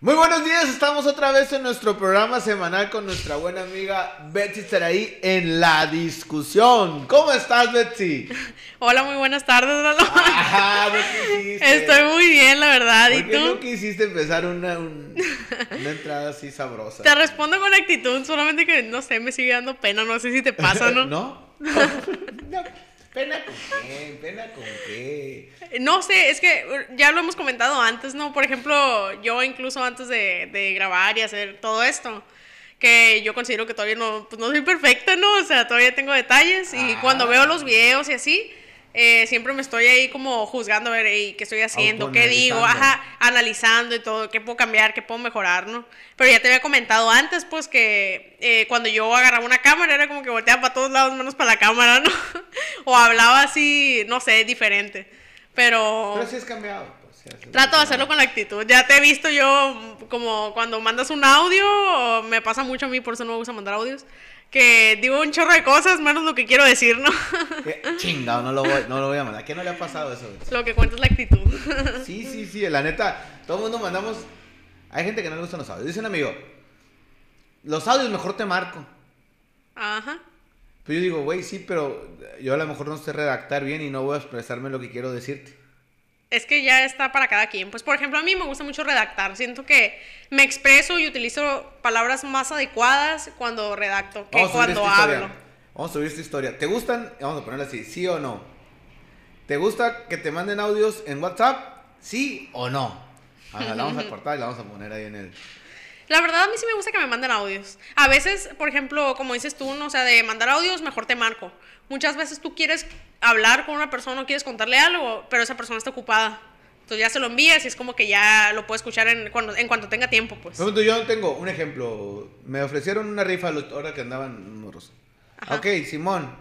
Muy buenos días, estamos otra vez en nuestro programa semanal con nuestra buena amiga Betsy Saraí en la discusión. ¿Cómo estás, Betsy? Hola, muy buenas tardes, Lalo. Ajá. Estoy muy bien, la verdad. ¿Y ¿Por qué tú? no quisiste empezar una, un- una entrada así sabrosa? Te respondo con actitud, solamente que no sé, me sigue dando pena, no sé si te pasa, ¿no? ¿No? No, ¿Pena con qué? ¿Pena con qué? No sé, es que uh, ya lo hemos comentado antes, ¿no? Por ejemplo, yo incluso antes de, de grabar y hacer todo esto, que yo considero que todavía no, pues no soy perfecta, ¿no? O sea, todavía tengo detalles y Ah. cuando veo los videos y así, eh, siempre me estoy ahí como juzgando a ver qué estoy haciendo, qué digo, ajá, analizando y todo, qué puedo cambiar, qué puedo mejorar, ¿no? Pero ya te había comentado antes, pues, que eh, cuando yo agarraba una cámara era como que volteaba para todos lados menos para la cámara, ¿no? o hablaba así, no sé, diferente. Pero, Pero sí has cambiado. pues, trato de hacerlo con la actitud. Ya te he visto yo mm, como cuando mandas un audio, me pasa mucho a mí, por eso no me gusta mandar audios, que digo un chorro de cosas menos lo que quiero decir, ¿no? Chingado, no lo, voy, no lo voy a mandar. ¿A qué no le ha pasado eso? Lo que cuenta es la actitud. Sí, sí, sí, la neta, todo el mundo mandamos. Hay gente que no le gustan los audios. Dice un amigo, los audios mejor te marco. Ajá. Pero yo digo, güey, sí, pero yo a lo mejor no sé redactar bien y no voy a expresarme lo que quiero decirte. Es que ya está para cada quien. Pues, por ejemplo, a mí me gusta mucho redactar. Siento que me expreso y utilizo palabras más adecuadas cuando redacto que cuando hablo. historia. Vamos a subir esta historia. ¿Te gustan? Vamos a ponerla así, sí o no. ¿Te gusta que te manden audios en WhatsApp? ¿Sí o no? Ajá, la vamos a cortar y la vamos a poner ahí en el... La verdad, a mí sí me gusta que me manden audios. A veces, por ejemplo, como dices tú, ¿no? o sea, de mandar audios, mejor te marco. Muchas veces tú quieres hablar con una persona o quieres contarle algo, pero esa persona está ocupada. Entonces ya se lo envías y es como que ya lo puede escuchar en, cuando, en cuanto tenga tiempo, pues. Por ejemplo, yo tengo un ejemplo. Me ofrecieron una rifa ahora que andaban morros. Ajá. Ok, Simón.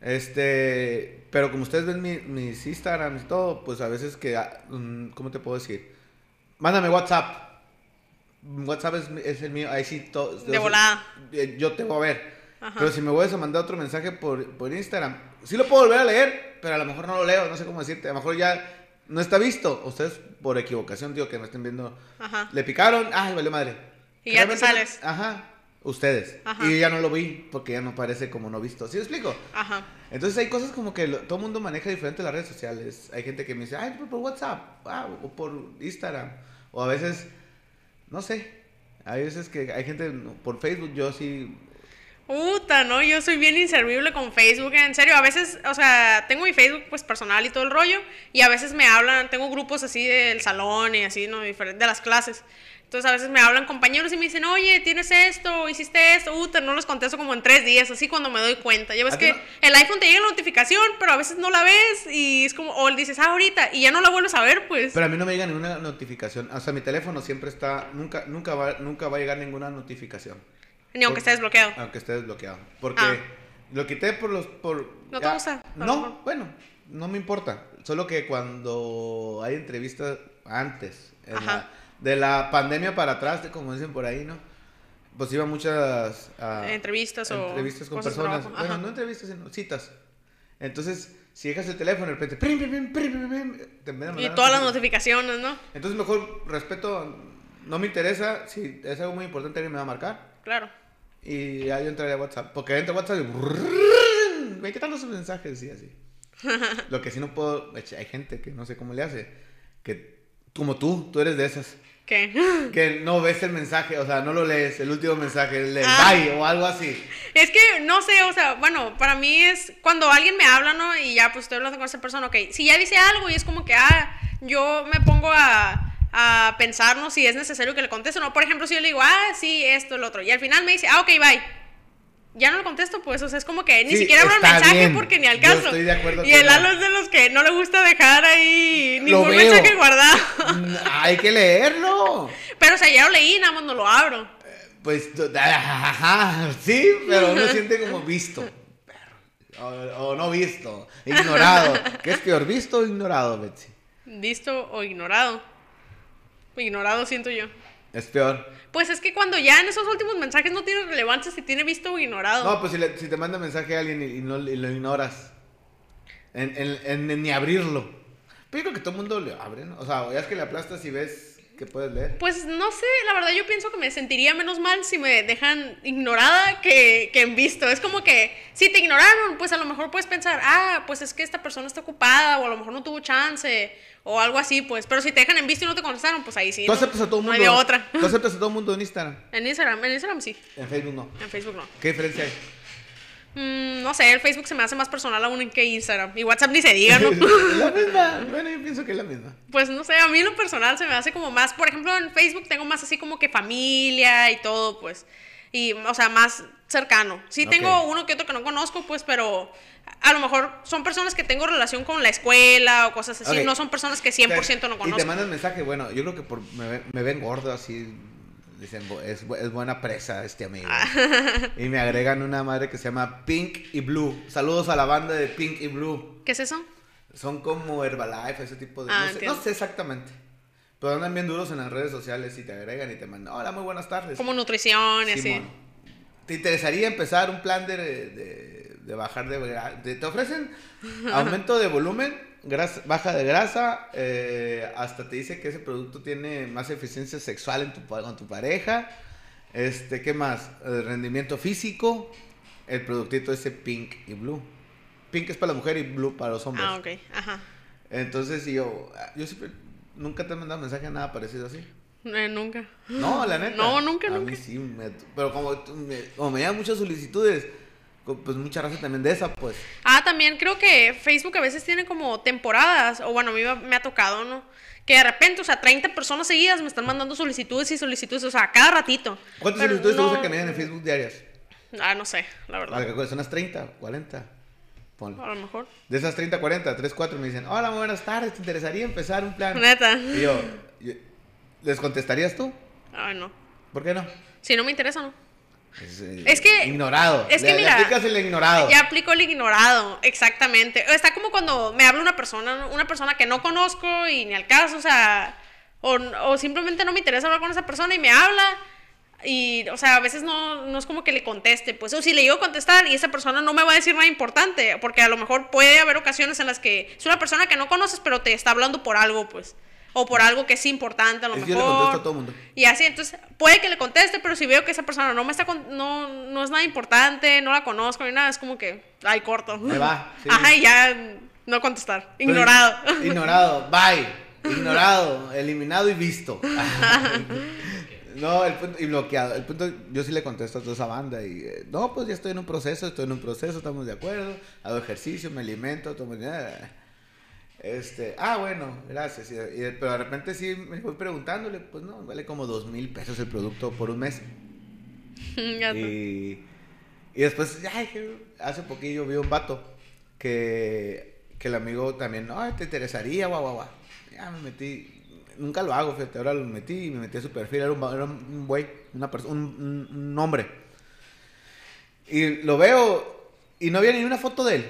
Este. Pero como ustedes ven mi- mis Instagrams y todo, pues a veces que. ah, mm, ¿Cómo te puedo decir? Mándame WhatsApp. WhatsApp es, el mío. Ahí sí. to- De yo- volada. eh, Yo te voy a ver. Ajá. Pero si me vuelves a mandar otro mensaje por, por Instagram, sí lo puedo volver a leer, pero a lo mejor no lo leo, no sé cómo decirte. A lo mejor ya no está visto. Ustedes por equivocación, digo, que me estén viendo. Ajá. Le picaron, ay, valió madre. Y ya te no- sales. Ajá, ustedes. Ajá. Y ya no lo vi porque ya no parece como no visto. ¿Sí me explico? Aja. Entonces hay cosas como que lo- todo el mundo maneja diferente las redes sociales. Hay gente que me dice, ay, por, por WhatsApp, ah, o por Instagram. O a veces, no sé. Hay veces que hay gente por Facebook, yo sí. Puta, ¿no? Yo soy bien inservible con Facebook, en serio. A veces, o sea, tengo mi Facebook pues personal y todo el rollo. Y a veces me hablan, tengo grupos así del salón y así, ¿no? De las clases. Entonces a veces me hablan compañeros y me dicen, oye, tienes esto, hiciste esto, puta, no los contesto como en tres días, así cuando me doy cuenta. Ya ves ¿A ti que no? el iPhone te llega la notificación, pero a veces no la ves y es como, o dices, ah, ahorita, y ya no la vuelves a ver, pues. Pero a mí no me llega ninguna notificación. O sea, mi teléfono siempre está, nunca, nunca va, nunca va a llegar ninguna notificación. Ni aunque por- esté desbloqueado. Aunque esté desbloqueado. Porque Ah. lo quité por los... Por, ¿No te gusta? No, bueno, no me importa. Solo que cuando hay entrevistas antes, en Ajá. la- de la pandemia para atrás, de como dicen por ahí, ¿no? Pues iban muchas... ah, Entrevistas o entrevistas con personas. trabajo. Bueno, Ajá. no entrevistas, sino citas. Entonces, si dejas el teléfono, de repente... prim, prim, prim, te Y todas las notificaciones. ¿no? Entonces, mejor respeto, no me interesa. Si es algo muy importante, alguien me va a marcar. Claro. Y ya yo entraría a WhatsApp. Porque entra a WhatsApp y. Güey, ¿qué tal los mensajes? Sí, así. Lo que sí no puedo. Hay gente que no sé cómo le hace. Que como tú, tú eres de esas. ¿Qué? Que no ves el mensaje, o sea, no lo lees, el último mensaje, el del Ah. bye o algo así. Es que no sé, o sea, bueno, para mí es cuando alguien me habla, ¿no? Y ya pues estoy hablando con esa persona, ok, si ya dice algo y es como que, ah, yo me pongo a, a pensar, ¿no? Si es necesario que le conteste o no. Por ejemplo, si yo le digo, ah, sí, esto, el otro, y al final me dice, ah, ok, bye. Ya no le contesto, pues, o sea, es como que ni Sí, siquiera abro el mensaje bien. porque ni al Yo caso. estoy de acuerdo y el no. Lalo es de los que no le gusta dejar ahí Lo ningún mensaje guardado. Mm, Hay que leerlo. Pero, o sea, ya lo leí, nada más no lo abro. Pues, tú- ajá, sí, pero uno siente como visto. O, o no visto, ignorado. ¿Qué es peor, visto o ignorado, Betsy? Visto o ignorado. Ignorado siento yo. Es peor. Pues es que cuando ya en esos últimos mensajes no tiene relevancia si tiene visto o ignorado. No, pues si, le- si te manda mensaje a alguien y, y no, y lo ignoras. En, en- en- en ni abrirlo. Pero yo creo que todo el mundo le abre, ¿no? O sea, ya es que le aplastas y ves que puedes leer? Pues no sé, la verdad yo pienso que me sentiría menos mal si me dejan ignorada que, que en visto. Es como que si te ignoraron, pues a lo mejor puedes pensar, ah, pues es que esta persona está ocupada o a lo mejor no tuvo chance o algo así, pues. Pero si te dejan en visto y no te contestaron, pues ahí sí. Tú no- aceptas a todo el no mundo. hay de otra. Tú aceptas a todo el mundo en Instagram. En Instagram, en Instagram sí, En Facebook no. en Facebook no. ¿Qué diferencia hay? Mm, no sé, el Facebook se me hace más personal aún que Instagram. Y WhatsApp ni se diga, ¿no? la misma. Bueno, yo pienso que es la misma. Pues no sé, a mí lo personal se me hace como más, por ejemplo, en Facebook tengo más así como que familia y todo, pues. Y, o sea, más cercano. Sí tengo uno que otro que no conozco, pues, pero a lo mejor son personas que tengo relación con la escuela o cosas así. No son personas que 100% no Y te conozco. mandan mensaje, bueno, yo creo que por, me, me ven gordo así. Dicen, "Bu- es, es buena presa este amigo. Ah. y me agregan una madre que se llama Pink y Blue. Saludos a la banda de Pink y Blue. ¿Qué es eso? Son como Herbalife, ese tipo de... Ah, no, sé, no sé exactamente. Pero andan bien duros en las redes sociales y te agregan y te mandan, hola, muy buenas tardes. Como nutrición y así. ¿Te interesaría empezar un plan de, de, de bajar de- Te ofrecen aumento de volumen, grasa- baja de grasa, eh, hasta te dice que ese producto tiene más eficiencia sexual en tu, con tu pareja. Este, ¿Qué más? Eh, rendimiento físico, el productito ese pink y blue. Pink es para la mujer y blue para los hombres. Ah, ok, ajá. Entonces, yo, yo siempre, nunca te he mandado mensaje nada parecido así. Eh, nunca. No, la neta. No, nunca, a nunca. mí sí, me- pero como, me, como me llegan muchas solicitudes, pues mucha raza también de esa, pues. Ah, también creo que Facebook a veces tiene como temporadas, o bueno, a mí me- ha tocado, ¿no? Que de repente, o sea, 30 personas seguidas me están mandando solicitudes y solicitudes, o sea, cada ratito. ¿Cuántas Pero solicitudes te no- gusta que me den en Facebook diarias? Ah, no sé, la verdad. ¿Son unas 30, 40? Ponle. A lo mejor. De esas 30, 40, 3, 4 me dicen, hola, muy buenas tardes, ¿te interesaría empezar un plan? Neta. Y yo, yo, ¿les contestarías tú? Ay, no. ¿Por qué no? Si no me interesa, ¿no? Es, eh, Es que- Ignorado. es que Le- le mira, aplicas el ignorado. Ya aplico el ignorado, exactamente. Está como cuando me habla una persona, una persona que no conozco y ni al caso, o sea, o, o simplemente no me interesa hablar con esa persona y me habla. Y, o sea, a veces no, no es como que le conteste, pues, o si le a contestar y esa persona no me va a decir nada importante, porque a lo mejor puede haber ocasiones en las que es una persona que no conoces, pero te está hablando por algo, pues, o por algo que es importante a lo Es mejor. yo le contesto a todo mundo. Y así, entonces, puede que le conteste, pero si veo que esa persona no me está con- no, no es nada importante, no la conozco ni nada, es como que, ay, corto. Ahí va, sí. Ajá, y ya no contestar. Ignorado. ig- Ignorado, bye. Ignorado, eliminado y visto. No, el punto, y bloqueado. El punto, yo sí le contesto a toda esa banda y, eh, no, pues ya estoy en un proceso, estoy en un proceso, estamos de acuerdo, hago ejercicio, me alimento, tomo... eh, Este, ah, bueno, gracias. Y- y- pero de repente sí me voy preguntándole, pues no, vale como dos mil pesos el producto por un mes. Y, y después, dije, hace poquillo vi un vato que, que el amigo también, ay, te interesaría, guau, guau, guau. Ya me metí, nunca lo hago, fíjate, ahora lo metí y me metí a su perfil, era un, era un güey, una persona, un, un- un hombre. Y lo veo y no había ni una foto de él.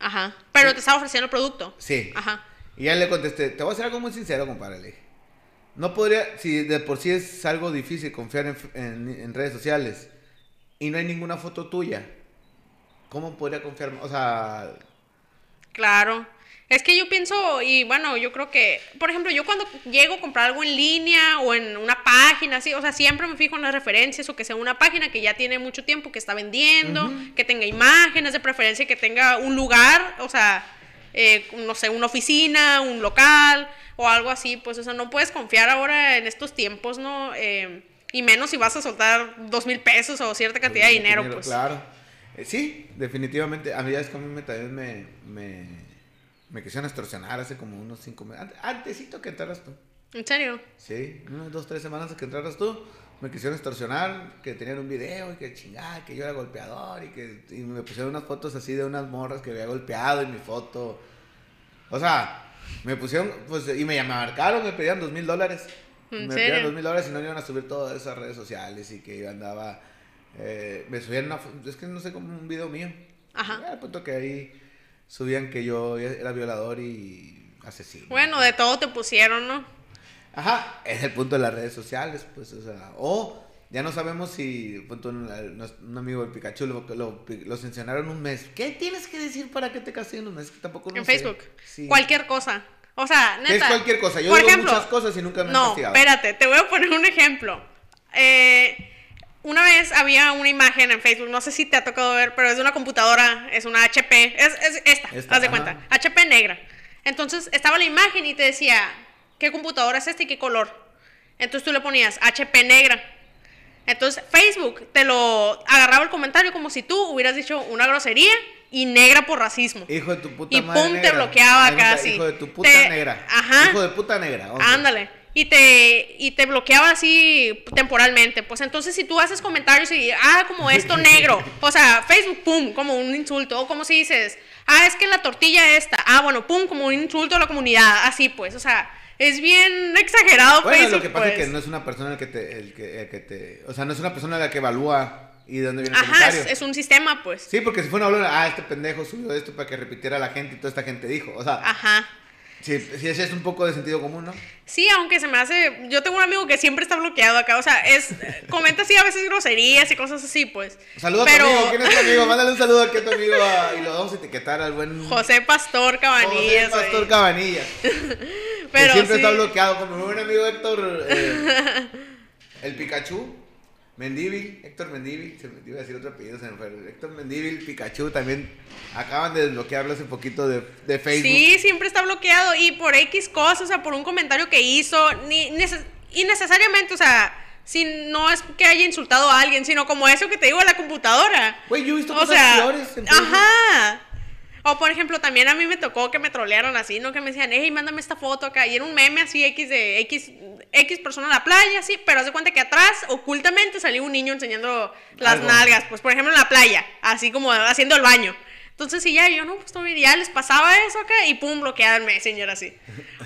Ajá. Pero te estaba ofreciendo el producto. Sí. Ajá. Y ya le contesté, te voy a hacer algo muy sincero, compadre. Le dije. No podría, si de por sí es algo difícil confiar en, en- en redes sociales y no hay ninguna foto tuya, ¿cómo podría confiar? O sea, Claro. Es que yo pienso, y bueno, yo creo que, por ejemplo, yo cuando llego a comprar algo en línea o en una página, así, o sea, siempre me fijo en las referencias o que sea una página que ya tiene mucho tiempo que está vendiendo, que tenga imágenes de preferencia, que tenga un lugar, o sea, eh, no sé, una oficina, un local o algo así, pues, o sea, no puedes confiar ahora en estos tiempos, ¿no? Eh, y menos si vas a soltar dos mil pesos o cierta cantidad de dinero, pues. Claro. Eh, sí, definitivamente. A mí ya es que a mí me, también me, me, me quisieron extorsionar hace como unos cinco meses. Ante- Antesito que entraras tú. ¿En serio? Sí, unas dos, tres semanas que entraras tú, me quisieron extorsionar, que tenían un video y que chingada, que yo era golpeador y que y me pusieron unas fotos así de unas morras que había golpeado y mi foto. O sea, me pusieron, pues, y me llamaron, marcaron, me pedían dos mil dólares. ¿En Me serio? pedían dos mil dólares y no iban a subir todas esas redes sociales y que yo andaba, eh, me subían una, fo- es que no sé, como un video mío. Ajá. Al punto que ahí subían que yo era violador y asesino. Bueno, de todo te pusieron, ¿no? Ajá, es el punto de las redes sociales, pues, o sea, o ya no sabemos si, punto, un, un amigo del Pikachu lo, lo, lo sancionaron un mes. ¿Qué tienes que decir para que te castiguen un mes? Que tampoco no en sé. Facebook. Sí. Cualquier cosa. O sea, ¿Qué neta. es cualquier cosa? Yo por digo ejemplo, muchas cosas y nunca me han No, castigado. espérate, te voy a poner un ejemplo. Eh, una vez había una imagen en Facebook, no sé si te ha tocado ver, pero es de una computadora, es una HP, es, es esta, Esta, haz de ajá. cuenta, HP negra. Entonces estaba la imagen y te decía, ¿qué computadora es esta y qué color? Entonces tú le ponías HP negra. Entonces Facebook te lo agarraba el comentario como si tú hubieras dicho una grosería y negra por racismo. Hijo de tu puta Y madre pum, te negra. bloqueaba Ahí está, casi. Hijo de tu puta Te- negra. Ajá. Hijo de puta negra. ok. Ándale. Y te, y te bloqueaba así temporalmente. Pues entonces si tú haces comentarios y, ah, como esto negro. O sea, Facebook, pum, como un insulto. O como si dices, ah, es que la tortilla esta. Ah, bueno, pum, como un insulto a la comunidad. Así pues, o sea, es bien exagerado Bueno, Facebook. lo que pasa pues. es que no es una persona el que te, el que, el que te, o sea, no es una persona la que evalúa y de dónde viene el Ajá, comentario. es, es un sistema, pues. Sí, porque si fuera una hablar, ah, este pendejo subió esto para que repitiera la gente y toda esta gente dijo, o sea, Ajá. Sí, sí, ese es un poco de sentido común, ¿no? Sí, aunque se me hace. Yo tengo un amigo que siempre está bloqueado acá. O sea, es. Comenta así a veces groserías y cosas así, pues. Saluda a Pero- tu amigo, ¿quién es tu amigo? Mándale un saludo aquí a tu amigo ah, y lo vamos a etiquetar al buen José Pastor Cabanillas. José Pastor ahí. Cabanilla. Pero que siempre sí. está bloqueado, como mi buen amigo Héctor, eh, el Pikachu, Mendívil, Héctor Mendívil, se me iba a decir otro apellido, se me fue. Héctor Mendívil, Pikachu, también acaban de desbloquearlo hace poquito de, de Facebook. Sí, siempre está bloqueado. Y por X cosas, o sea, por un comentario que hizo. Ni, neces- innecesariamente, o sea, si no es que haya insultado a alguien, sino como eso que te digo a la computadora. Güey, yo he visto O cosas sea, peores en ajá. O por ejemplo, también a mí me tocó que me trolearon así, ¿no? Que me decían, hey, mándame esta foto acá. Y era un meme así, X de X, X persona en la playa, sí, pero haz de cuenta que atrás, ocultamente, salía un niño enseñando las Algo. nalgas, pues por ejemplo en la playa, así como haciendo el baño. Entonces, sí, ya, yo no, pues todo bien, ya les pasaba eso acá y pum, bloqueada el Messenger así.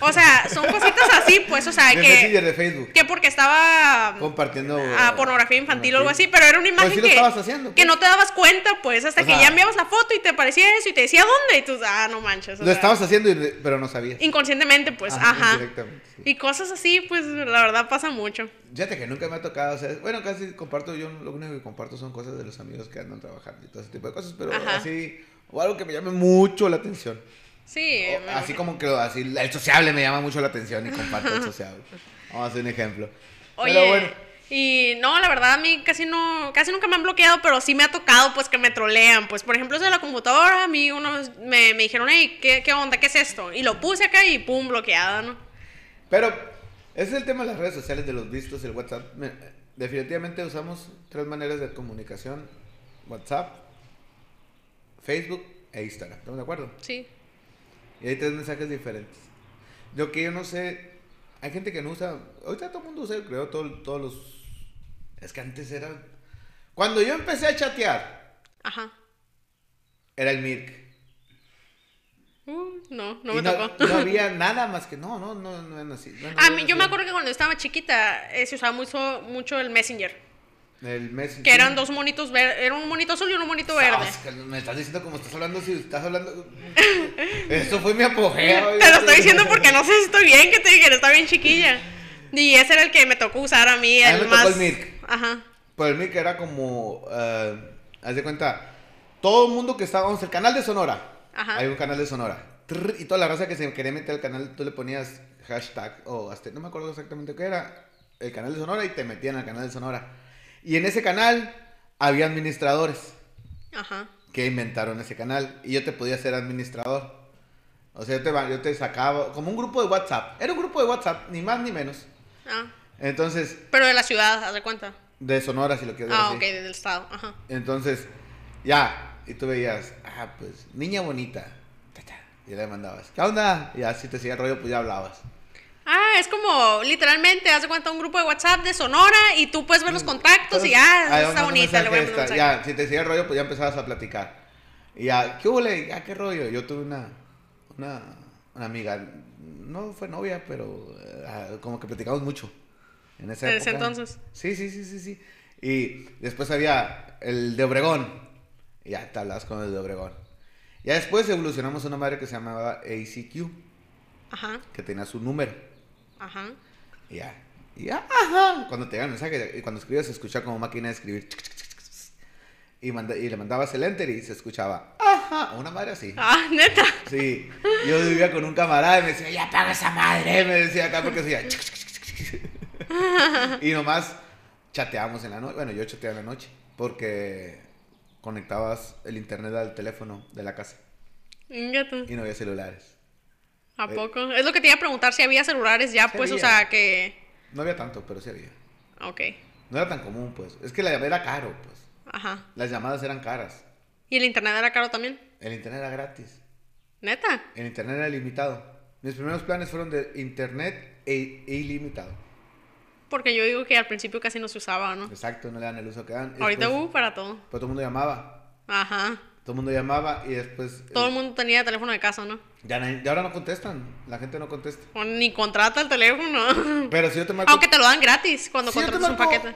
O sea, son cositas así, pues, o sea, de Messenger que, de Facebook. que porque estaba Compartiendo. a pornografía infantil o algo así, pero era una imagen Pues sí lo que, estabas haciendo, que pues. no te dabas cuenta, pues, hasta O que sea, ya enviabas la foto y te parecía eso y te decía dónde, y tú, ah, no manches. Lo sea, estabas haciendo, y- pero no sabías. Inconscientemente, pues, Ajá, ajá. indirectamente, sí. Y cosas así, pues, la verdad pasa mucho. Fíjate que nunca me ha tocado, o sea, bueno, casi comparto, yo lo único que comparto son cosas de los amigos que andan trabajando y todo ese tipo de cosas, pero Ajá. así, o algo que me llame mucho la atención. Sí. O así como que así, el sociable me llama mucho la atención y comparto el sociable. Vamos a hacer un ejemplo. Oye, Pero bueno, y no, la verdad a mí casi no, casi nunca me han bloqueado, pero sí me ha tocado pues que me trolean. Pues por ejemplo eso de la computadora, a mí unos me, me dijeron, hey, ¿qué, ¿qué onda? ¿Qué es esto? Y lo puse acá y pum, bloqueada, ¿no? pero ese es el tema de las redes sociales, de los vistos, el WhatsApp. Me- definitivamente usamos tres maneras de comunicación. WhatsApp, Facebook e Instagram. ¿Estamos de acuerdo? Sí. Y hay tres mensajes diferentes. Lo que yo no sé, hay gente que no usa, ahorita todo el mundo usa, creo, todo- todos los... Es que antes era... Cuando yo empecé a chatear, Ajá. era el Mirk. Uh, no, no Y me no, tocó. no había nada más que, no, no, no, no así. A mí, yo así. me acuerdo que cuando estaba chiquita eh, se usaba mucho, mucho el Messenger. El Messenger. Que eran dos monitos verdes. Era un monito azul y un monito verde. Me estás diciendo como estás hablando, si estás hablando... Eso fue mi apogeo. Te lo estoy diciendo porque no sé si estoy bien que te dije, está bien chiquilla. Y ese era el que me tocó usar a mí, A mí el me tocó el Mirk. Ajá. Pues el Mirk era como, eh, haz de cuenta, todo el mundo que estaba, vamos, el canal de Sonora. Ajá. Hay un canal de Sonora. Trrr, y toda la raza que se quería meter al canal, tú le ponías hashtag o hasta, no me acuerdo exactamente qué era, el canal de Sonora y te metían al canal de Sonora. Y en ese canal había administradores Ajá. que inventaron ese canal y yo te podía ser administrador. O sea, yo te, yo te sacaba como un grupo de WhatsApp. Era un grupo de WhatsApp, ni más ni menos. Ah. Entonces, Pero de la ciudad, haz de cuenta. de Sonora, si lo quieres Ah, así. ok, del estado. Ajá. Entonces, ya, y tú veías, ah, pues, niña bonita. Ta, ta, Y le mandabas, ¿qué onda? Y ya, si te el rollo, pues ya hablabas. Ah, es como literalmente, haz de cuenta un grupo de WhatsApp de Sonora y tú puedes ver los contactos y ah, Ahí está bonita, le voy a mandar un. Ya, si te seguía el rollo, pues ya empezabas a platicar. Y ya, ¿qué hubo? Ah, qué rollo. Yo tuve una, una, una amiga, no fue novia, pero eh, como que platicamos mucho. En esa En ese época. entonces. Sí, sí, sí, sí, sí. Y después había el de Obregón. Y ya te hablabas con el de Obregón. Ya después evolucionamos a una madre que se llamaba ACQ, Ajá, que tenía su número. ajá. Y ya. Y ya, ajá. Cuando te llega el mensaje, y cuando escribías se escuchaba como máquina de escribir. Y, manda- y le mandabas el enter y se escuchaba. Ajá. Una madre así. Ah, neta. Sí, yo vivía con un camarada y me decía, ya paga esa madre, me decía acá porque decía, y nomás chateábamos en la noche, bueno, yo chateaba en la noche, porque conectabas el internet al teléfono de la casa y no había celulares. ¿A poco? Es lo que te iba a preguntar si había celulares ya, Sí pues, o sea, que. No había tanto, pero sí había. Ok. No era tan común, pues. Es que la llamada era caro, pues. Ajá. Las llamadas eran caras. ¿Y el internet era caro también? El internet era gratis. ¿Neta? El internet era ilimitado. Mis primeros planes fueron de internet e, e ilimitado. Porque yo digo que al principio casi no se usaba, ¿no? Exacto, no le dan el uso que dan. Ahorita hubo para todo. Pero todo el mundo llamaba. Ajá. Todo el mundo llamaba y después. Todo eh, el mundo tenía teléfono de casa, ¿no? Ya, ya ahora no contestan. La gente no contesta. O ni contrata el teléfono. Pero si yo te marco Aunque te lo dan gratis cuando Si contratas un paquete.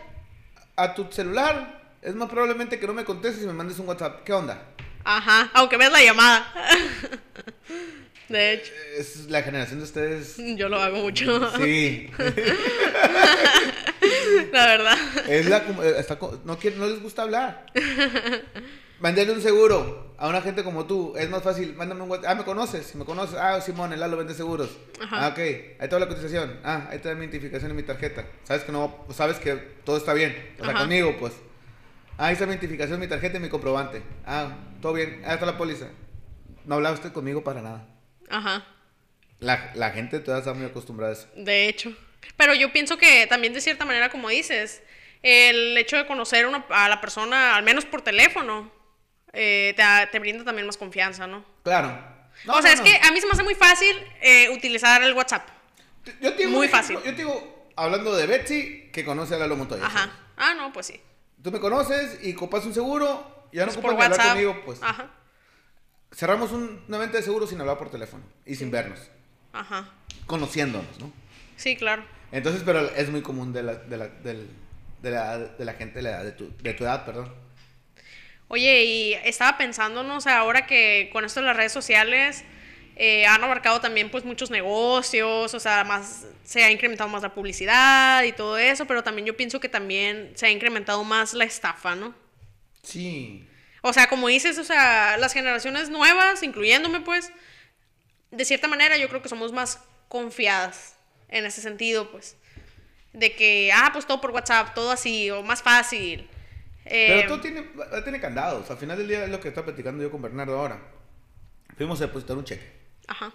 a tu celular, es más probablemente que no me contestes y me mandes un WhatsApp. ¿Qué onda? Ajá. Aunque veas la llamada. De hecho, Es la generación de ustedes. yo lo hago mucho. Sí. La verdad. Es la, eh, está no, quiere- no les gusta hablar. Venderle un seguro a una gente como tú es más fácil. Mándame un WhatsApp. Ah, ¿me conoces? Me conoces. Ah, Simón, el Lalo vende seguros. Ajá. Ah, ok. Ahí va la cotización. Ah, ahí da mi identificación y mi tarjeta. Sabes que no, sabes que todo está bien. O sea, Ajá. conmigo, pues. Ah, ahí está mi identificación, mi tarjeta y mi comprobante. Ah, todo bien. Ah, está la póliza. No hablaba usted conmigo para nada. Ajá. La, la gente todavía está muy acostumbrada a eso. De hecho. Pero yo pienso que también de cierta manera, como dices, el hecho de conocer una- a la persona, al menos por teléfono, eh, te, te brinda también más confianza, ¿no? Claro. No, o sea, no, es no. que a mí se me hace muy fácil eh, utilizar el WhatsApp. Yo te digo muy fácil. Yo te digo, hablando de Betsy, que conoce a Lalo Montoya. Ajá. Ah, no, pues sí. Tú me conoces y copas un seguro, ya no Es ocupas por hablar conmigo, pues. Ajá. Cerramos un- una venta de seguro sin hablar por teléfono y sin vernos, Ajá. conociéndonos, ¿no? Sí, claro. Entonces, pero es muy común de la, de la, de la, de la gente de, la edad de, tu, de tu edad, perdón. Oye, y estaba pensando, ¿no? O sea, ahora que con esto de las redes sociales eh, han abarcado también pues muchos negocios, o sea, más se ha incrementado más la publicidad y todo eso, pero también yo pienso que también se ha incrementado más la estafa, ¿no? Sí. O sea, como dices, o sea, las generaciones nuevas, incluyéndome pues, de cierta manera yo creo que somos más confiadas en ese sentido, pues, de que, ah, pues todo por WhatsApp, todo así, o más fácil. Eh, Pero todo tiene, tiene candados. Al final del día es lo que estaba platicando yo con Bernardo ahora. Fuimos a depositar un cheque. Ajá.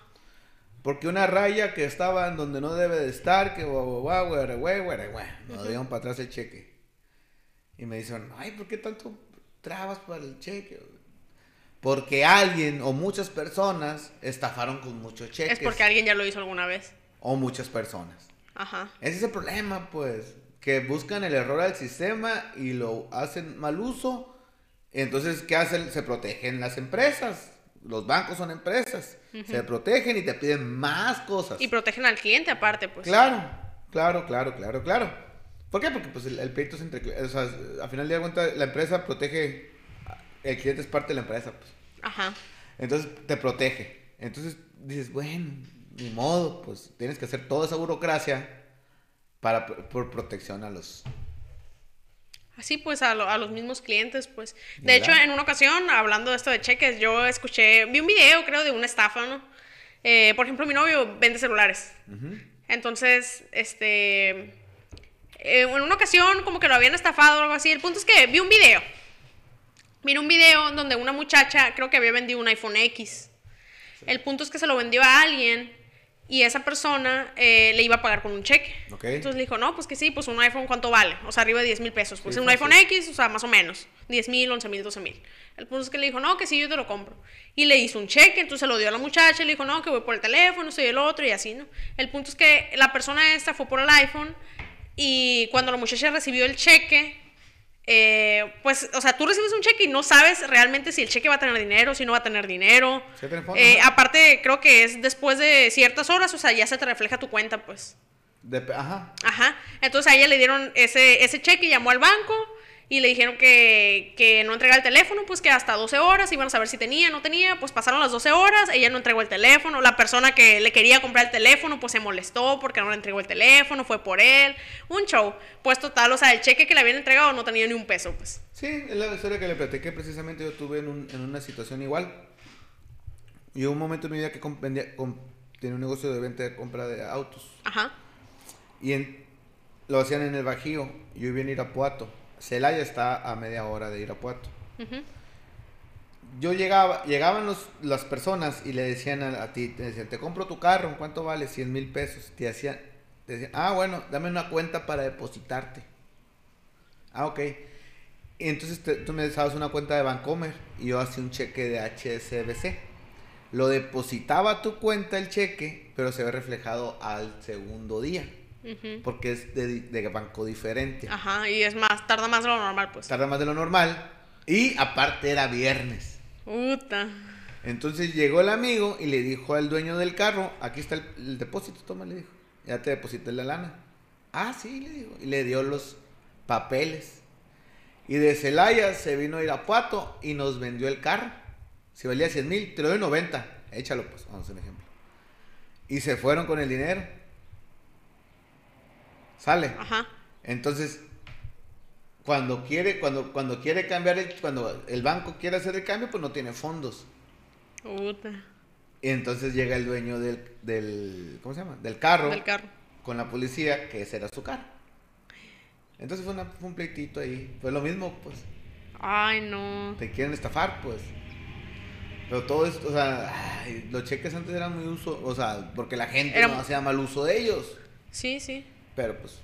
Porque una raya que estaba en donde no debe de estar, que guau, guau, guau, güere, güey, nos dieron para atrás el cheque. Y me dicen, ay, ¿por qué tanto trabas para el cheque? Porque alguien o muchas personas estafaron con muchos cheques. Es porque alguien ya lo hizo alguna vez. O muchas personas. Ajá. Ese es el problema, pues. Que buscan el error al sistema y lo hacen mal uso. Entonces, ¿qué hacen? Se protegen las empresas. Los bancos son empresas. Se protegen y te piden más cosas. Y protegen al cliente aparte, pues. Claro, claro, claro, claro, claro. ¿Por qué? Porque pues el, el pleito es entre... O sea, al final de cuenta la empresa protege... El cliente es parte de la empresa, pues. Ajá. Entonces te protege. Entonces dices, bueno, ni modo, pues tienes que hacer toda esa burocracia para por protección a los... Así pues a, lo- a los mismos clientes, pues. De ¿Verdad? hecho, en una ocasión, hablando de esto de cheques, yo escuché, vi un video, creo, de una estafa, ¿no? Eh, por ejemplo, mi novio vende celulares. Entonces, este, eh, en una ocasión como que lo habían estafado o algo así. El punto es que vi un video. Vi un video donde una muchacha creo que había vendido un iPhone X. El punto es que se lo vendió a alguien y esa persona eh, le iba a pagar con un cheque. Ok. Entonces le dijo, no, pues que sí, pues un iPhone, ¿cuánto vale? O sea, arriba de 10 mil pesos. Pues Sí, un sí, iPhone. X, o sea, más o menos. 10 mil, 11 mil, 12 mil. El punto es que le dijo, no, que sí, yo te lo compro. Y le hizo un cheque, entonces se lo dio a la muchacha y le dijo, no, que voy por el teléfono, soy el otro y así, ¿no? El punto es que la persona esta fue por el iPhone y cuando la muchacha recibió el cheque, eh, pues, o sea, tú recibes un cheque y no sabes realmente si el cheque va a tener dinero, si no va a tener dinero. Sí, fondo, Eh, ¿no? aparte, creo que es después de ciertas horas, o sea, ya se te refleja tu cuenta, pues. de- ajá. Ajá. Entonces a ella le dieron ese, ese cheque, llamó al banco y le dijeron que, que no entregara el teléfono, pues que hasta 12 horas iban a saber si tenía, no tenía, pues pasaron las 12 horas, ella no entregó el teléfono, la persona que le quería comprar el teléfono pues se molestó porque no le entregó el teléfono, fue por él, un show, pues total, o sea, el cheque que le habían entregado no tenía ni un peso, pues. Sí, es la historia que le platiqué, precisamente yo tuve en, un- en una situación igual. Y hubo un momento en mi vida que vendía- tenía un negocio de venta de compra de autos. Ajá, Y en- lo hacían en el Bajío. Yo vivía en Irapuato. Celaya está a media hora de Irapuato. ujú, Yo llegaba, llegaban los, las personas y le decían a, a ti, te decían, te compro tu carro, ¿en cuánto vale? 100 mil pesos. Te hacían, te decían, ah, bueno, dame una cuenta para depositarte. Ah, ok. Y entonces te- tú me dabas una cuenta de Bancomer y yo hacía un cheque de HSBC. Lo depositaba a tu cuenta el cheque, pero se ve reflejado al segundo día, porque es de, de banco diferente. Ajá, y es más, tarda más de lo normal, pues. Tarda más de lo normal. Y aparte era viernes. Puta. Entonces llegó el amigo y le dijo al dueño del carro, aquí está el, el depósito, toma, le dijo. Ya te deposité la lana. Ah, sí, le dijo. Y le dio los papeles. Y de Celaya se vino a Irapuato y nos vendió el carro. Si valía 100 mil, te lo doy 90. Échalo, pues, vamos a hacer un ejemplo. Y se fueron con el dinero. Sale. Ajá. Entonces, cuando quiere, cuando, cuando quiere cambiar el, cuando el banco quiere hacer el cambio, pues no tiene fondos. Puta. Y entonces llega el dueño del, del ¿cómo se llama? Del carro, Del carro. con la policía, que ese era su carro. Entonces fue, una- fue un pleitito ahí. Fue lo mismo, pues. Ay, no. Te quieren estafar, pues. Pero todo esto, o sea, ay, los cheques antes eran muy uso, o sea, porque la gente Era- no hacía mal uso de ellos. Sí, sí. Pero pues,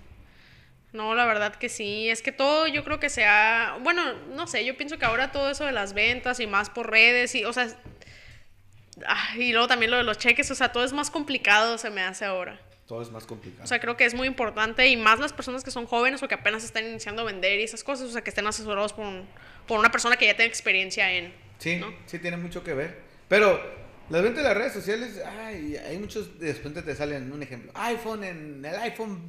No, la verdad que sí. Es que todo yo creo que sea. Bueno, no sé, yo pienso que ahora todo eso de las ventas y más por redes y, o sea. y luego también lo de los cheques, o sea, todo es más complicado, se me hace ahora. todo es más complicado. O sea, creo que es muy importante y más las personas que son jóvenes o que apenas están iniciando a vender y esas cosas, o sea, que estén asesorados por, un- por una persona que ya tenga experiencia en. Sí, ¿no? sí tiene mucho que ver. Pero las ventas de las redes sociales, ay, hay muchos, de repente te salen un ejemplo. iPhone en el iPhone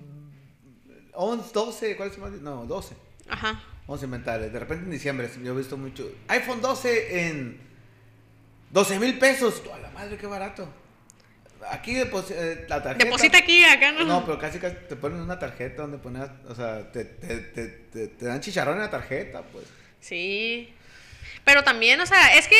11, 12, ¿cuál es el más? No, 12. Ajá. Vamos a inventar. De repente en diciembre, yo he visto mucho. iPhone 12 en 12 mil pesos. ¡A la madre, qué barato! Aquí depos- eh, la tarjeta. Deposita aquí, acá, ¿no? No, pero casi, casi te ponen una tarjeta donde pones, o sea, te, te, te, te, te dan chicharrón en la tarjeta, pues. Sí. Pero también, o sea, es que.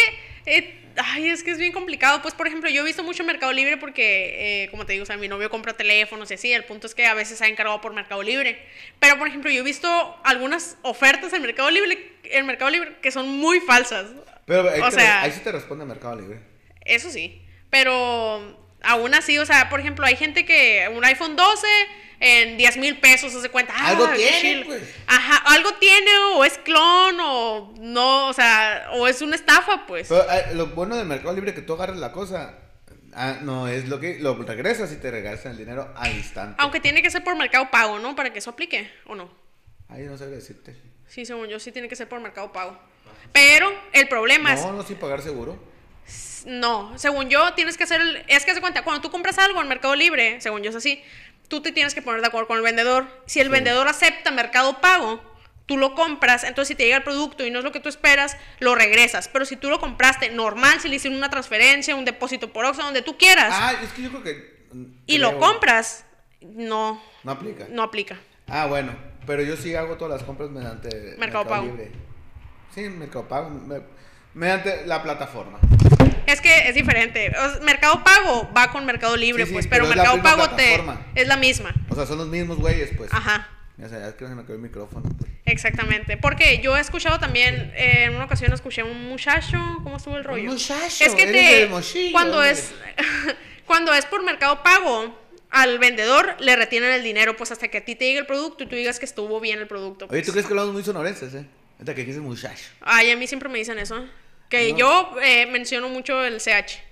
eh, ay, es que es bien complicado. Pues, por ejemplo, yo he visto mucho Mercado Libre porque, eh, como te digo, o sea, mi novio compra teléfonos y así. El punto es que a veces se ha encargado por Mercado Libre. Pero, por ejemplo, yo he visto algunas ofertas en Mercado Libre, en Mercado Libre que son muy falsas. Pero ahí, O te- sea- ahí sí te responde Mercado Libre. Eso sí. Pero aún así, o sea, por ejemplo, hay gente que un iPhone 12 en 10 mil pesos se cuenta. ah, Algo tiene, pues. Ajá, algo tiene, o es clon, o no, o sea, o es una estafa, pues. Pero eh, lo bueno del Mercado Libre es que tú agarras la cosa. ah, no, es lo que lo regresas y te regresan el dinero al instante. Aunque tiene que ser por mercado pago, ¿no? Para que eso aplique, ¿o no? Ahí no sabía decirte. Sí, según yo, sí tiene que ser por mercado pago. Pero el problema es. No, no sin pagar seguro. No, según yo tienes que hacer, el- es que se cuenta, cuando tú compras algo en Mercado Libre, según yo es así, tú te tienes que poner de acuerdo con el vendedor. Si el Sí. vendedor acepta Mercado Pago, tú lo compras, entonces si te llega el producto y no es lo que tú esperas, lo regresas. Pero si tú lo compraste normal, si le hicieron una transferencia, un depósito por Oxxo, donde tú quieras, Ah, es que yo creo que. y lo compras, no, No aplica. no aplica. Ah, bueno. Pero yo sí hago todas las compras mediante Mercado Pago. Libre. Sí, Mercado Pago. me- mediante la plataforma. Es que es diferente. O sea, Mercado Pago va con Mercado Libre, Sí, sí, pues, pero Mercado Pago te es la misma. O sea, son los mismos güeyes, pues. Ajá. Ya sabes, que se me quedó el micrófono. pues. Exactamente, porque yo he escuchado también, eh, en una ocasión escuché a un muchacho, ¿cómo estuvo el rollo? muchacho, es que te, cuando es, cuando es por Mercado Pago, al vendedor le retienen el dinero, pues hasta que a ti te llegue el producto y tú digas que estuvo bien el producto. Oye, pues. ¿tú crees que hablamos muy sonorenses, eh? Ahorita que dijiste muchacho. Ay, a mí siempre me dicen eso, que No. yo eh, menciono mucho el CH.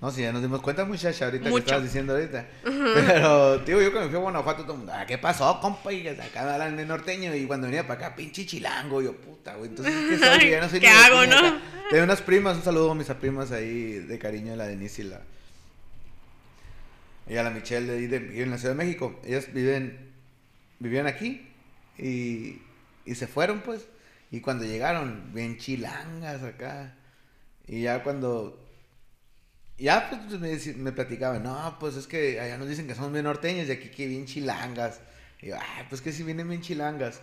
No, si ya nos dimos cuenta, muchacha, ahorita Mucho. que estabas diciendo ahorita. Pero, tío, yo cuando fui a Guanajuato, todo el mundo, ah, ¿qué pasó, compa? Y acá me hablan de norteño. Y cuando venía para acá, pinche chilango, yo, puta, güey. Entonces, ¿qué soy? Yo ya no soy ¿Qué de hago, de no? acá. Tengo unas primas, un saludo a mis primas ahí de cariño, la Denise y la. Ella, la Michelle, de de, vive en la Ciudad de México. Ellas viven, vivían aquí y, y se fueron, pues. Y cuando llegaron, bien chilangas acá. Y ya cuando. Ya pues me, deci- me platicaban, no, pues es que allá nos dicen que somos bien norteños y aquí que bien chilangas. Y yo, ah, pues que si vienen bien chilangas.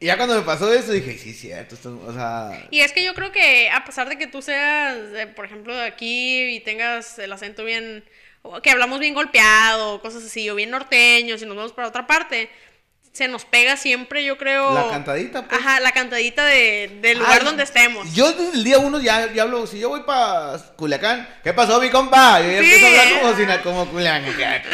Y ya cuando me pasó eso dije, sí, cierto, esto, o sea. Y es que yo creo que a pesar de que tú seas, eh, por ejemplo, de aquí y tengas el acento bien, que hablamos bien golpeado, cosas así, o bien norteños y nos vamos para otra parte, se nos pega siempre, yo creo. La cantadita, pues. Ajá, la cantadita de, del lugar Ay, donde estemos. Yo desde el día uno ya, ya hablo, si yo voy para Culiacán, ¿qué pasó mi compa? Yo ya Sí. empiezo a hablar como, como Culiacán. claro.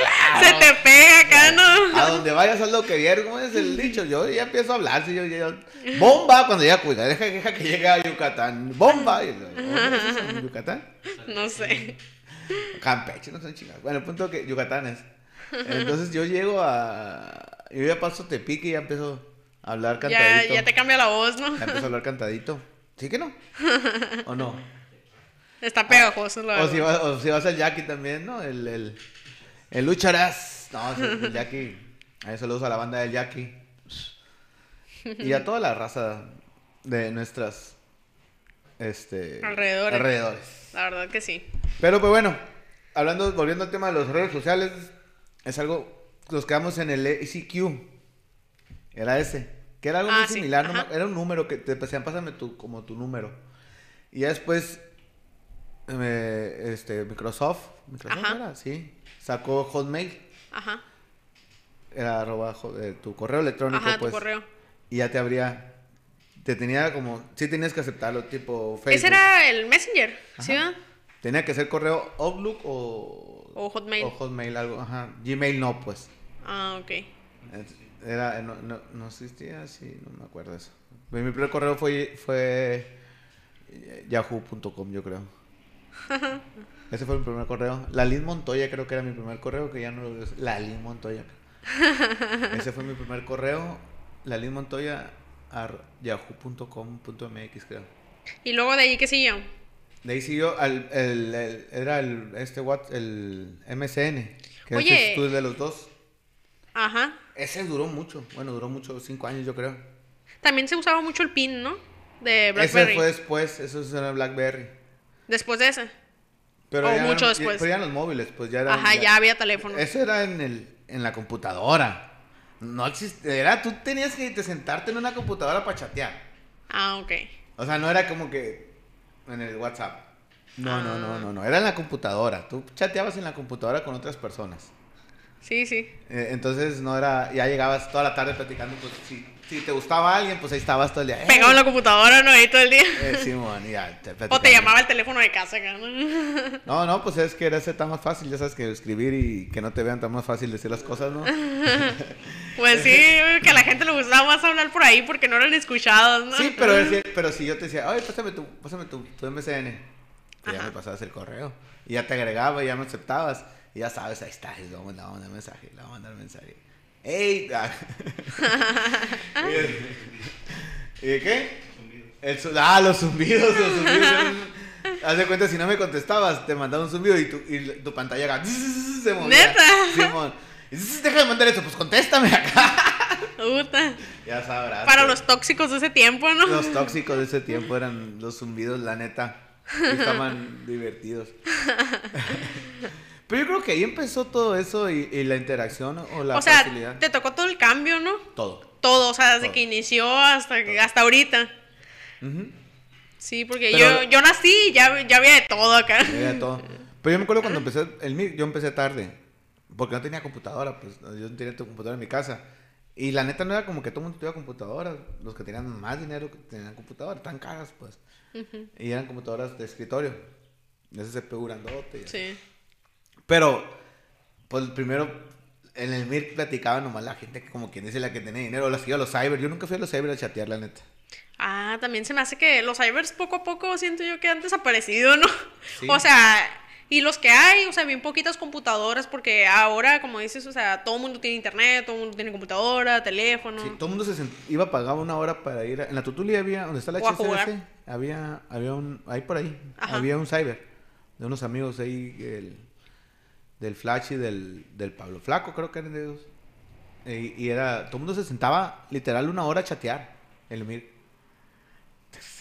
Se te pega acá, ¿no? A donde vayas haz lo que vieron, ¿cómo es el dicho? Yo ya empiezo a hablar, si yo, yo- bomba cuando llega Culiacán, deja, deja que llegue a Yucatán, bomba. Y, ¿dónde es eso? ¿En ¿Yucatán? No sé. Campeche, no son chingados. Bueno, el punto que Yucatán es. Entonces yo llego a... Yo ya paso Tepic y ya empiezo a hablar Ya, cantadito. ya te cambia la voz, ¿no? Ya empiezo a hablar cantadito. ¿Sí que no? ¿O no? Está pegajoso, la O si, verdad. vas, o si vas al Jackie también, ¿no? El, el, el Lucharás. No, el Jackie. Ahí saludos a la banda del Jackie. Y a toda la raza de nuestras este, Alrededores. alrededores. La verdad que sí. Pero pues bueno, hablando, volviendo al tema de las redes sociales, es algo, nos quedamos en el ECQ. Era ese. Que era algo Ah, muy sí, similar, no me- ajá. era un número que te decían, pásame tu, como tu número. Y ya después, eh, este, Microsoft, Microsoft Ajá. era, sí, sacó Hotmail, Ajá. era arroba eh, tu correo electrónico, Ajá, tu pues. correo. Y ya te abría, te tenía como, sí tenías que aceptarlo, tipo Facebook. Ese era el Messenger, ¿sí? Va? Tenía que ser correo Outlook o... O Hotmail. O Hotmail, algo, ajá. Gmail no, pues. Ah, ok. Era, no, no, no existía, sí, no me acuerdo eso. Mi primer correo fue, fue yahoo.com, yo creo. Ese fue mi primer correo. La Liz Montoya creo que era mi primer correo, que ya no lo veo. La Liz Montoya. Ese fue mi primer correo. La Liz Montoya yahoo.com.mx creo. Y luego de ahí, ¿qué siguió? De ahí siguió, al, el, el- era el, este what, el MSN, que Oye. es de los dos. Ajá. Ese duró mucho, bueno, duró mucho, cinco años yo creo. También se usaba mucho el PIN, ¿no? De BlackBerry. Ese fue después, eso es era BlackBerry. Después de ese. Pero O ya mucho eran- después. Pero ya los móviles, pues ya era. Ajá, ya había teléfono. Eso era en, el, en la computadora. No existía, era, tú tenías que te sentarte en una computadora para chatear. Ah, ok. O sea, no era como que en el WhatsApp. No, no, no, no, no, era en la computadora. Tú chateabas en la computadora con otras personas. Sí, sí. Eh, entonces no era, ya llegabas toda la tarde platicando, pues si, si te gustaba alguien, pues ahí estabas todo el día. "Eh, Pegado en la computadora, ¿no? Ahí todo el día. eh, ya, te O te llamaba el teléfono de casa ¿no? No, no, pues es que era ese tan más fácil, ya sabes que escribir y que no te vean tan más fácil decir las cosas, ¿no? Pues sí, que a la gente le gustaba más hablar por ahí porque no eran escuchados, ¿no? Sí, pero, pero si yo te decía, oye, pásame tu, pásame tu, tu MSN, que ya me pasabas el correo, y ya te agregaba, y ya me aceptabas, y ya sabes, ahí está, le voy a mandar un mensaje, le voy a mandar un mensaje. ¡Ey! Ah. ¿Y de qué? El ah, los zumbidos, los zumbidos. Haz de cuenta, si no me contestabas, te mandaba un zumbido y tu, y tu pantalla acá, se movía. ¿Neta? Simón. Y dices, deja de mandar eso, pues contéstame acá. Puta. Ya sabrás. Para los tóxicos de ese tiempo, ¿no? Los tóxicos de ese tiempo eran los zumbidos, la neta. estaban divertidos. Pero yo creo que ahí empezó todo eso y, y la interacción o la o sea, facilidad. te tocó todo el cambio, ¿no? Todo. Todo, o sea, desde Todo. que inició hasta, que- hasta ahorita. Sí, porque Pero- yo, yo nací y ya, ya había de todo acá. Era todo. Pero yo me acuerdo cuando empecé el MIR, yo empecé tarde. Porque no tenía computadora, pues yo no tenía tu computadora en mi casa. Y la neta no era como que todo el mundo tuviera computadora. Los que tenían más dinero que tenían computadora, tan caras, pues. Y eran computadoras de escritorio. Ese CPU grandote. Sí. Pero, pues primero, en el MIR platicaba nomás la gente que como quien dice la que tenía dinero, o las que iba a los cyber. Yo nunca fui a los cyber a chatear, la neta. Ah, también se me hace que los cybers poco a poco siento yo que han desaparecido, ¿no? Sí. O sea, y los que hay, o sea, bien poquitas computadoras, porque ahora, como dices, o sea, todo el mundo tiene internet, todo el mundo tiene computadora, teléfono. Sí, todo el mundo se iba a pagar una hora para ir a- En la Tutuli había, donde está la jugar. había, había un, ahí por ahí, Ajá. había un cyber de unos amigos ahí, el- del Flash y del, del Pablo Flaco, creo que eran de ellos. Y, y era, todo el mundo se sentaba literal una hora a chatear, el MIR.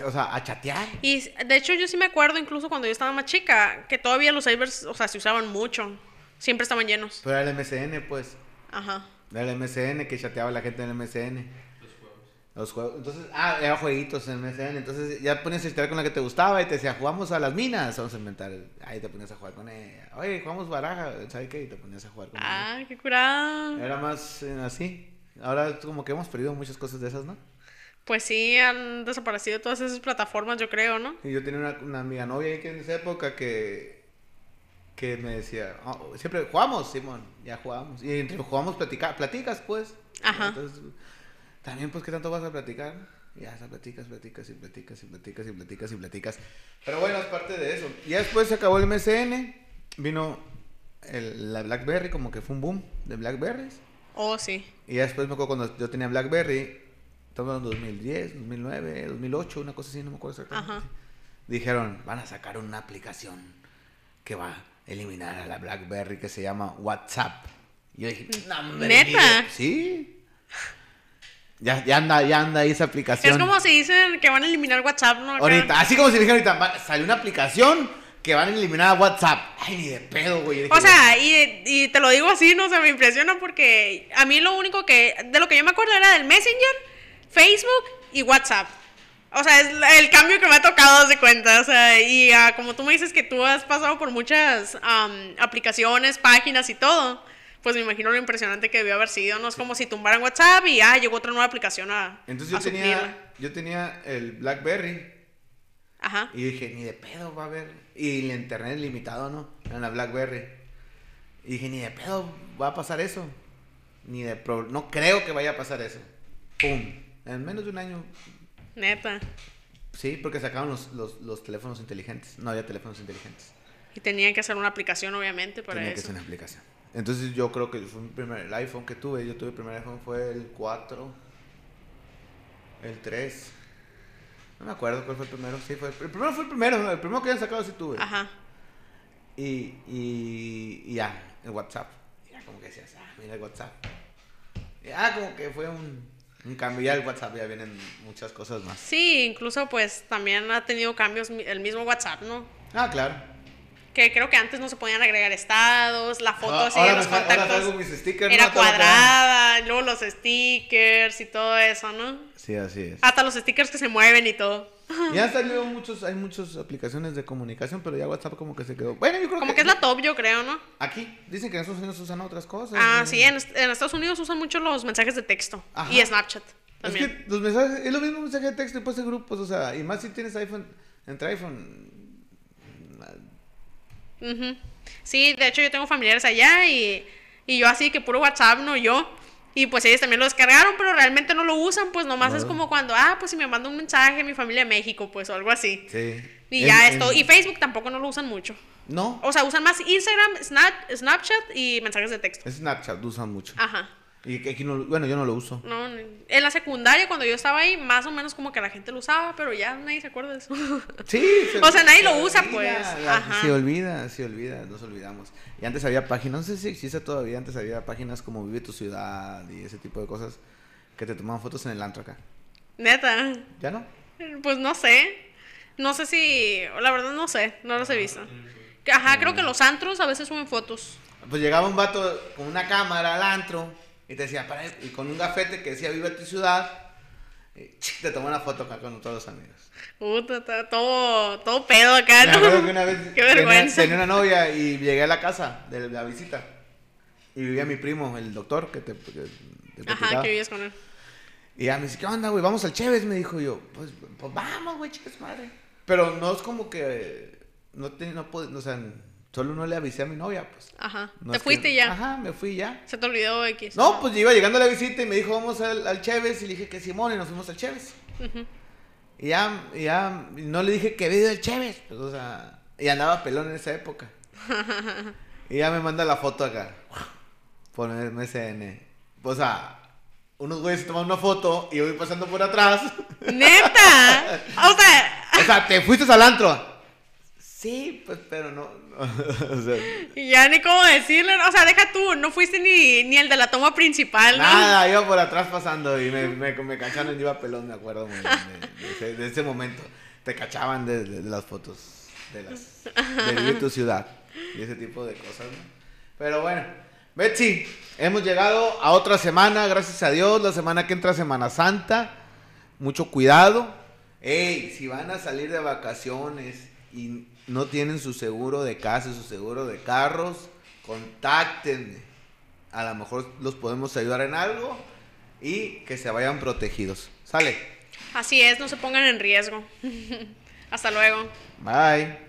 O sea, a chatear. Y de hecho yo sí me acuerdo incluso cuando yo estaba más chica, que todavía los cybers, o sea, se usaban mucho. Siempre estaban llenos. Pero era el MSN, pues. Ajá. Era el MSN que chateaba la gente en el MSN. Los juegos. Entonces, ah, era jueguitos en el MSN. Entonces ya ponías a chatear con la que te gustaba y te decía, jugamos a las minas. Vamos a inventar. Ahí te ponías a jugar con ella. Oye, jugamos baraja. ¿Sabes qué? Y te ponías a jugar con ella. Ah, qué curada. Era más eh, así. Ahora como que hemos perdido muchas cosas de esas, ¿no? Pues sí, han desaparecido todas esas plataformas, yo creo, ¿no? Y yo tenía una, una amiga novia ahí que en esa época que, que me decía, "Oh, siempre jugamos, Simón, ya jugamos. Y entre jugamos platica, platicas, pues. Ajá. Entonces, también, pues, ¿qué tanto vas a platicar? Ya, o sea, platicas, platicas y platicas y platicas y platicas y platicas. Pero bueno, es parte de eso. Y ya después se acabó el MSN, vino el- la BlackBerry, como que fue un boom de BlackBerries. Oh, sí. Y ya después me acuerdo cuando yo tenía BlackBerry, estamos en 2010, 2009, 2008, una cosa así, no me acuerdo exactamente. Ajá. Dijeron, van a sacar una aplicación que va a eliminar a la BlackBerry que se llama WhatsApp. Y yo dije, no, ¿Neta? Sí. Ya, ya, anda, ya anda ahí esa aplicación. Es como si dicen que van a eliminar WhatsApp, ¿no? Ahorita, así como si dijeron ahorita, salió una aplicación que van a eliminar a WhatsApp. Ay, ni de pedo, güey. O sea, y, y te lo digo así, no o sea, me impresiona porque a mí lo único que, de lo que yo me acuerdo era del Messenger, Facebook y WhatsApp. O sea, es el cambio que me ha tocado, de cuenta. O sea, y ah, como tú me dices que tú has pasado por muchas am, aplicaciones, páginas y todo, pues me imagino lo impresionante que debió haber sido. No es como si tumbaran WhatsApp y ah, llegó otra nueva aplicación a. Entonces yo a tenía, suplirla. yo tenía el BlackBerry. Ajá. Y dije, ni de pedo va a haber. Y el internet limitado, ¿no? En la Blackberry. Y dije, ni de pedo va a pasar eso. Ni de pro- No creo que vaya a pasar eso. ¡Pum! En menos de un año. Neta. Sí, porque sacaron los, los, los teléfonos inteligentes. No había teléfonos inteligentes. Y tenían que hacer una aplicación, obviamente, para Tenía que eso. ser una aplicación. Entonces yo creo que fue mi primer, el iPhone que tuve. Yo tuve el primer iPhone fue el 4. El 3. No me acuerdo cuál fue el primero. Sí, fue el, el primero fue el primero. El primero que hayan sacado sí tuve. Ajá. Y, y, y ya, el WhatsApp. Ya como que decías, ah, mira el WhatsApp. Ya como que fue un, un cambio. Ya el WhatsApp ya vienen muchas cosas más. Sí, incluso pues también ha tenido cambios el mismo WhatsApp, ¿no? Ah, claro. Que creo que antes no se podían agregar estados, la foto así de los me contactos mis stickers. era ¿no? Lo que cuadrada, luego los stickers y todo eso, ¿no? Sí, así es. Hasta los stickers que se mueven y todo. Ya han salido muchos, hay muchas aplicaciones de comunicación, pero ya WhatsApp como que se quedó. Bueno, yo creo Como que es la top, yo creo, ¿no? Aquí dicen que en Estados Unidos usan otras cosas. Ah, ¿no? sí, en, en Estados Unidos usan mucho los mensajes de texto Ajá. y Snapchat Es también. que los mensajes, es lo mismo mensaje de texto y pues de grupos, o sea, y más si tienes iPhone, entre iPhone. Ujú. Sí, de hecho yo tengo familiares allá y, y yo así que puro WhatsApp, no yo. Y pues ellos también lo descargaron, pero realmente no lo usan, pues nomás No. es como cuando, ah, pues si me manda un mensaje mi familia de México, pues o algo así. Sí. Y En- ya en- esto. Y Facebook tampoco no lo usan mucho. No, O sea, usan más Instagram, Snap- Snapchat y mensajes de texto. Snapchat lo usan mucho. Ajá. Y que aquí no, lo- bueno, yo no lo uso. No, en la secundaria, cuando yo estaba ahí, más o menos como que la gente lo usaba, pero ya nadie se acuerda de eso. Sí. se- O sea, nadie lo usa, olvida, pues. la- Ajá. Se olvida, se olvida, nos olvidamos. Y antes había páginas, no sé si existe todavía, antes había páginas como Vive tu ciudad y ese tipo de cosas que te tomaban fotos en el antro acá. Neta. ¿Ya no? Pues no sé. No sé si. La verdad no sé. No los he visto. Ajá, creo que los antros a veces suben fotos. Pues llegaba un vato con una cámara al antro y te decía, para y con un gafete que decía Vive tu ciudad, y ch, te tomó una foto acá con todos los amigos. Puta, ta- todo, todo pedo acá, Me acuerdo que ¿no? una vez Qué tenía- vergüenza. Tenía, una novia y llegué a la casa de la visita. Y vivía mi primo, el doctor, que te, que te Ajá, que vives con él. Y ya me dice, ¿qué onda, güey? Vamos al Chévez, me dijo yo. Pues, pues vamos, güey, chicas madre. Pero no es como que. No, te, no pude, o sea, solo no le avisé a mi novia, pues. Ajá. No Te que- fuiste ya. Ajá, me fui ya. Se te olvidó X. No, pues yo iba llegando a la visita y me dijo, vamos al, al Chévez. Y le dije que Simón, y nos fuimos al Chévez. Y ya, y ya, y no le dije que había ido al Chévez. Pues, o sea, y andaba pelón en esa época. y ya me manda la foto acá. Por MSN. O sea, unos güeyes se toman una foto y yo voy pasando por atrás. ¡Neta! O sea, o sea, te fuiste al antro. Sí, pues, pero no. no, o sea, Y ya ni cómo decirle, o sea, deja tú, no fuiste ni, ni el de la toma principal, ¿no? nada, iba por atrás pasando y me, me, me cacharon y iba pelón, me acuerdo muy bien de, de ese, de ese momento. Te cachaban de, de- de las fotos de las de vivir tu ciudad y ese tipo de cosas, ¿no? Pero bueno, Betsy, hemos llegado a otra semana, gracias a Dios, la semana que entra Semana Santa. Mucho cuidado. Ey, si van a salir de vacaciones y no tienen su seguro de casa, su seguro de carros, contáctenme. A lo mejor los podemos ayudar en algo y que se vayan protegidos. Sale. Así es, no se pongan en riesgo. Hasta luego. Bye.